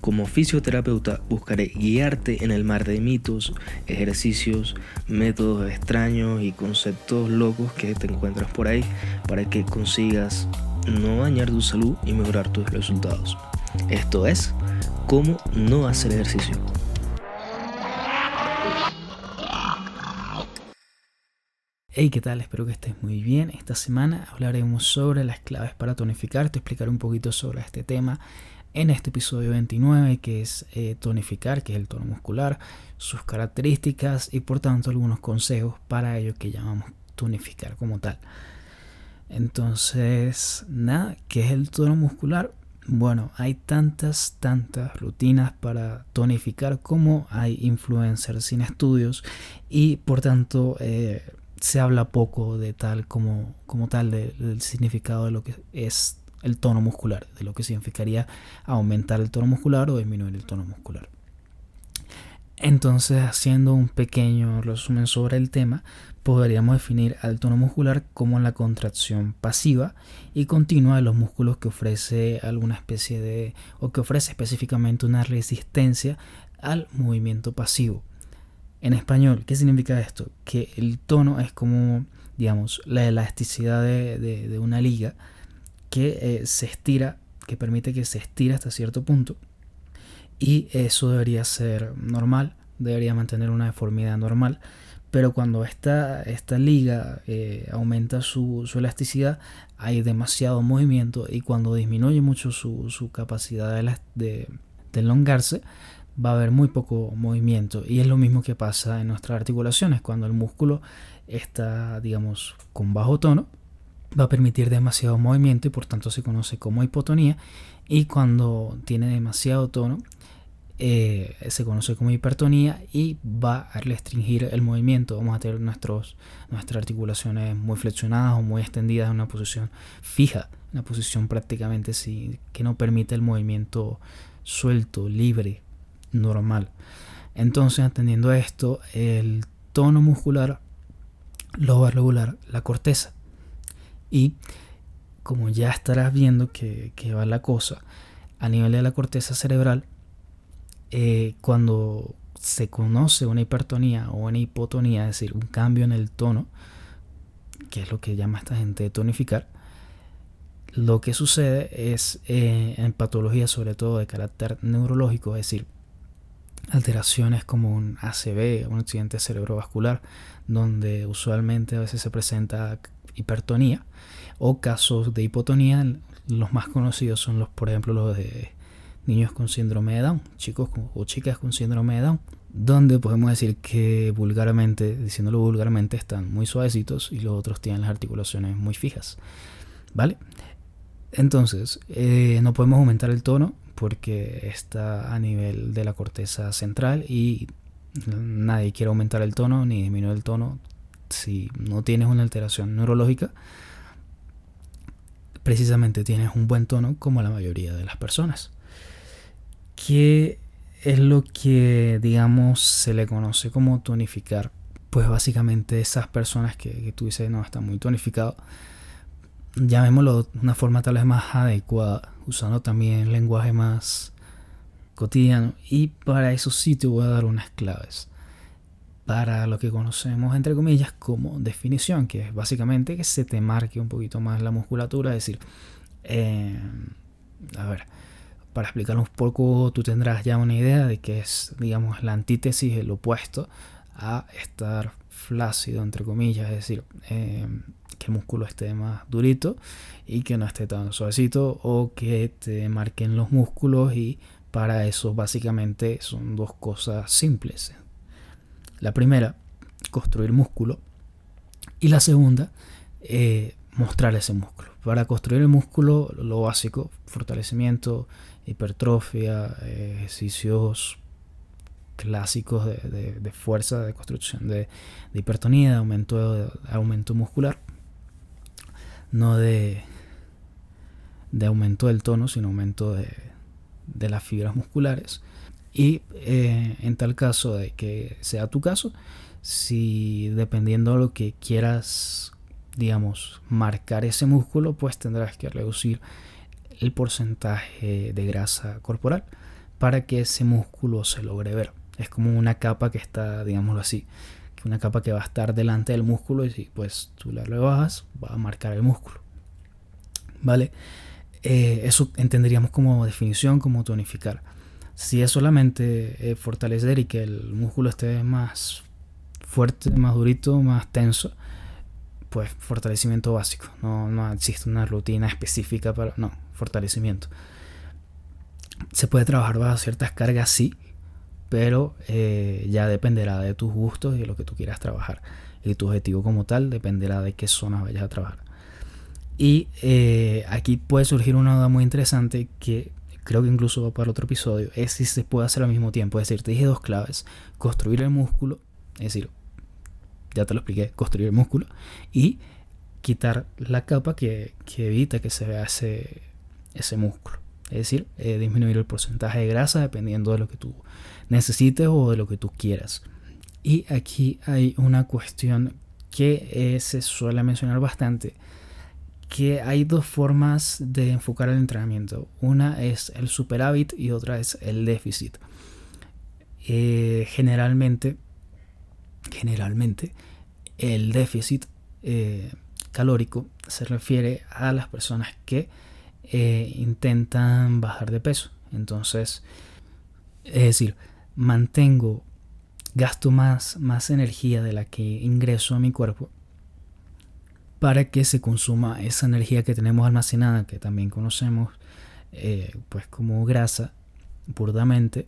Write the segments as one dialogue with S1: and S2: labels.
S1: Como fisioterapeuta buscaré guiarte en el mar de mitos, ejercicios, métodos extraños y conceptos locos que te encuentras por ahí para que consigas no dañar tu salud y mejorar tus resultados. Esto es, cómo no hacer ejercicio.
S2: Hey, ¿qué tal? Espero que estés muy bien. Esta semana hablaremos sobre las claves para tonificar. Te explicaré un poquito sobre este tema en este episodio 29 que es eh, tonificar, que es el tono muscular, sus características y por tanto algunos consejos para ello que llamamos tonificar como tal. Entonces, nada, ¿qué es el tono muscular? Bueno, hay tantas, tantas rutinas para tonificar como hay influencers sin estudios y por tanto eh, se habla poco de tal como, como tal del significado de lo que es el tono muscular, de lo que significaría aumentar el tono muscular o disminuir el tono muscular. Entonces, haciendo un pequeño resumen sobre el tema, podríamos definir al tono muscular como la contracción pasiva y continua de los músculos que ofrece alguna especie de o que ofrece específicamente una resistencia al movimiento pasivo. En español, ¿qué significa esto? Que el tono es como, digamos, la elasticidad de, de una liga que eh, se estira, que permite que se estira hasta cierto punto. Y eso debería ser normal, debería mantener una deformidad normal. Pero cuando esta, esta liga eh, aumenta su, elasticidad, hay demasiado movimiento y cuando disminuye mucho su, capacidad de, de, de elongarse, va a haber muy poco movimiento. Y es lo mismo que pasa en nuestras articulaciones. Cuando el músculo está, digamos, con bajo tono, va a permitir demasiado movimiento y por tanto se conoce como hipotonía. Y cuando tiene demasiado tono eh, se conoce como hipertonía y va a restringir el movimiento. Vamos a tener nuestros, nuestras articulaciones muy flexionadas o muy extendidas en una posición fija una posición prácticamente sí, que no permite el movimiento suelto libre normal. Entonces entendiendo esto el tono muscular lo va a regular la corteza y como ya estarás viendo que, va la cosa, a nivel de la corteza cerebral, eh, cuando se conoce una hipertonía o una hipotonía, es decir, un cambio en el tono, que es lo que llama esta gente de tonificar, lo que sucede es eh, en patologías sobre todo de carácter neurológico, es decir, alteraciones como un ACV, un accidente cerebrovascular, donde usualmente a veces se presenta hipertonía o casos de hipotonía. Los más conocidos son los, por ejemplo, los de niños con síndrome de Down, chicos o chicas con síndrome de Down, donde podemos decir que vulgarmente, diciéndolo vulgarmente, están muy suavecitos y los otros tienen las articulaciones muy fijas. ¿Vale? Entonces, eh, no podemos aumentar el tono porque está a nivel de la corteza central y nadie quiere aumentar el tono ni disminuir el tono, si no tienes una alteración neurológica, precisamente tienes un buen tono como la mayoría de las personas. ¿Qué es lo que, digamos, se le conoce como tonificar? Pues básicamente esas personas que, tú dices, no, está muy tonificado, llamémoslo de una forma tal vez más adecuada, usando también lenguaje más cotidiano. Y para eso sí te voy a dar unas claves para lo que conocemos entre comillas como definición, que es básicamente que se te marque un poquito más la musculatura, es decir, eh, a ver, para explicarlo un poco, tú tendrás ya una idea de que es, digamos, la antítesis, el opuesto a estar flácido, entre comillas, es decir, eh, que el músculo esté más durito y que no esté tan suavecito o que te marquen los músculos y para eso básicamente son dos cosas simples. La primera, construir músculo. Y la segunda, eh, mostrar ese músculo. Para construir el músculo, lo básico, fortalecimiento, hipertrofia, ejercicios clásicos de, fuerza, de construcción de, hipertonía, de aumento, aumento muscular, no de, de aumento del tono, sino aumento de, las fibras musculares. Y eh, en tal caso de que sea tu caso, si dependiendo de lo que quieras, digamos, marcar ese músculo, pues tendrás que reducir el porcentaje de grasa corporal para que ese músculo se logre ver. Es como una capa que está, digámoslo así, una capa que va a estar delante del músculo y si pues tú la rebajas, va a marcar el músculo. ¿Vale? Eh, eso entenderíamos como definición, como tonificar. Si es solamente eh, fortalecer y que el músculo esté más fuerte, más durito, más tenso, pues fortalecimiento básico. No, no existe una rutina específica para... No, fortalecimiento. Se puede trabajar bajo ciertas cargas, sí, pero eh, ya dependerá de tus gustos y de lo que tú quieras trabajar. Y tu objetivo como tal dependerá de qué zona vayas a trabajar. Y eh, aquí puede surgir una duda muy interesante que creo que incluso va para otro episodio, es si se puede hacer al mismo tiempo. Es decir, te dije dos claves, construir el músculo, es decir, ya te lo expliqué, construir el músculo, y quitar la capa que, evita que se vea ese, ese músculo. Es decir, eh, disminuir el porcentaje de grasa dependiendo de lo que tú necesites o de lo que tú quieras. Y aquí hay una cuestión que eh, se suele mencionar bastante que hay dos formas de enfocar el entrenamiento. Una es el superávit y otra es el déficit. Eh, generalmente, generalmente, el déficit eh, calórico se refiere a las personas que eh, intentan bajar de peso. Entonces, es decir, mantengo, gasto más, más energía de la que ingreso a mi cuerpo para que se consuma esa energía que tenemos almacenada, que también conocemos eh, pues como grasa burdamente.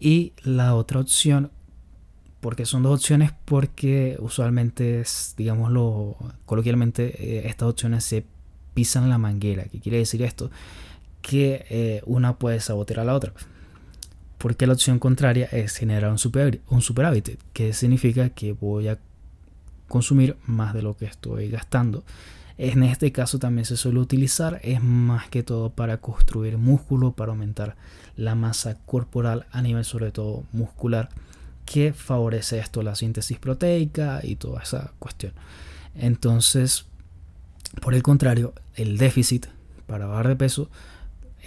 S2: Y la otra opción, porque son dos opciones, porque usualmente, es, digámoslo coloquialmente, eh, estas opciones se pisan la manguera. ¿Qué quiere decir esto? Que eh, una puede sabotear a la otra. Porque la opción contraria es generar un, super, un superávit, que significa que voy a consumir más de lo que estoy gastando. En este caso también se suele utilizar, es más que todo para construir músculo, para aumentar la masa corporal a nivel sobre todo muscular, que favorece esto la síntesis proteica y toda esa cuestión. Entonces, por el contrario, el déficit para bajar de peso,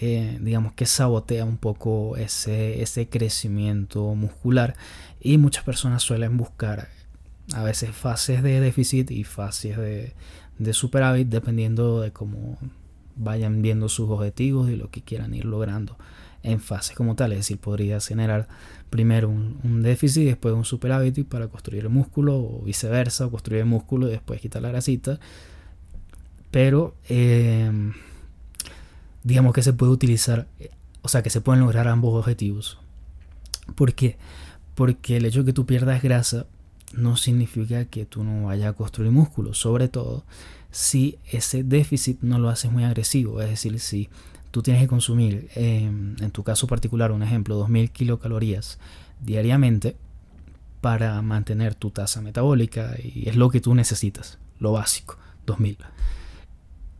S2: eh, digamos que sabotea un poco ese, ese crecimiento muscular y muchas personas suelen buscar a veces fases de déficit y fases de, superávit dependiendo de cómo vayan viendo sus objetivos y lo que quieran ir logrando en fases como tal. Es decir, podrías generar primero un, déficit y después un superávit para construir el músculo o viceversa, o construir el músculo y después quitar la grasita. Pero em, digamos que se puede utilizar, o sea, que se pueden lograr ambos objetivos. ¿Por qué? Porque el hecho de que tú pierdas grasa no significa que tú no vayas a construir músculo, sobre todo si ese déficit no lo haces muy agresivo, es decir, si tú tienes que consumir, em, en tu caso particular, un ejemplo, 2000 kilocalorías diariamente para mantener tu tasa metabólica y es lo que tú necesitas, lo básico, 2000.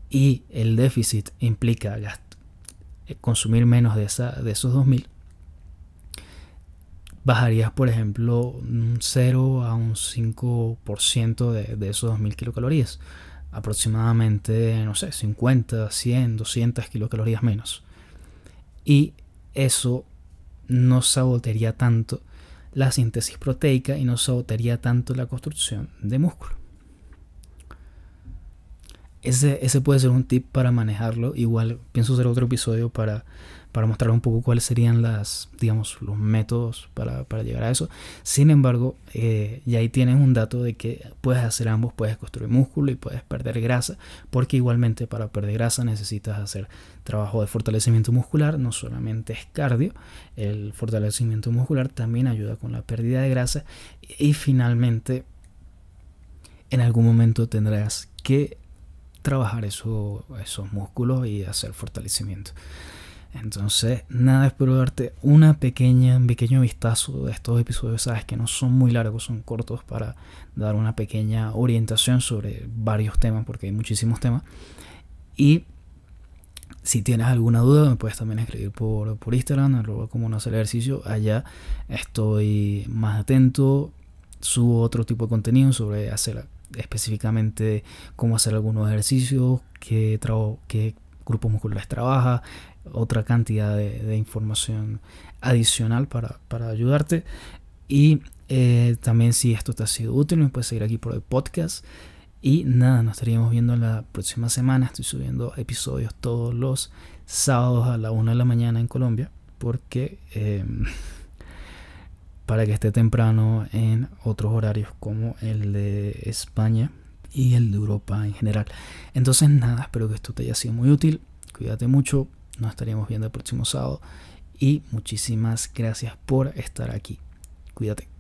S2: Y el déficit implica eh, consumir menos de, esa, de esos 2000, bajarías, por ejemplo, un 0 a un 5% de, de esos 2000 kilocalorías. Aproximadamente, no sé, 50, 100, 200 kilocalorías menos. Y eso no sabotearía tanto la síntesis proteica y no sabotearía tanto la construcción de músculo. Ese, ese puede ser un tip para manejarlo. Igual pienso hacer otro episodio para para mostrar un poco cuáles serían las, digamos, los métodos para, llegar a eso. Sin embargo, eh, y ahí tienes un dato de que puedes hacer ambos, puedes construir músculo y puedes perder grasa, porque igualmente para perder grasa necesitas hacer trabajo de fortalecimiento muscular, no solamente es cardio, el fortalecimiento muscular también ayuda con la pérdida de grasa y finalmente en algún momento tendrás que trabajar eso, esos músculos y hacer fortalecimiento. Entonces, nada, espero darte una pequeña, un pequeño vistazo de estos episodios. Sabes que no son muy largos, son cortos para dar una pequeña orientación sobre varios temas, porque hay muchísimos temas. Y si tienes alguna duda, me puedes también escribir por, por Instagram, arroba como no hacer ejercicio. Allá estoy más atento, subo otro tipo de contenido sobre hacer específicamente cómo hacer algunos ejercicios, qué, qué grupos musculares trabaja, otra cantidad de, información adicional para, ayudarte. Y eh, también si esto te ha sido útil, me puedes seguir aquí por el podcast. Y nada, nos estaríamos viendo la próxima semana. Estoy subiendo episodios todos los sábados a la 1 de la mañana en Colombia. Porque em, para que esté temprano en otros horarios como el de España y el de Europa en general. Entonces nada, espero que esto te haya sido muy útil. Cuídate mucho. Nos estaríamos viendo el próximo sábado. Y muchísimas gracias por estar aquí. Cuídate.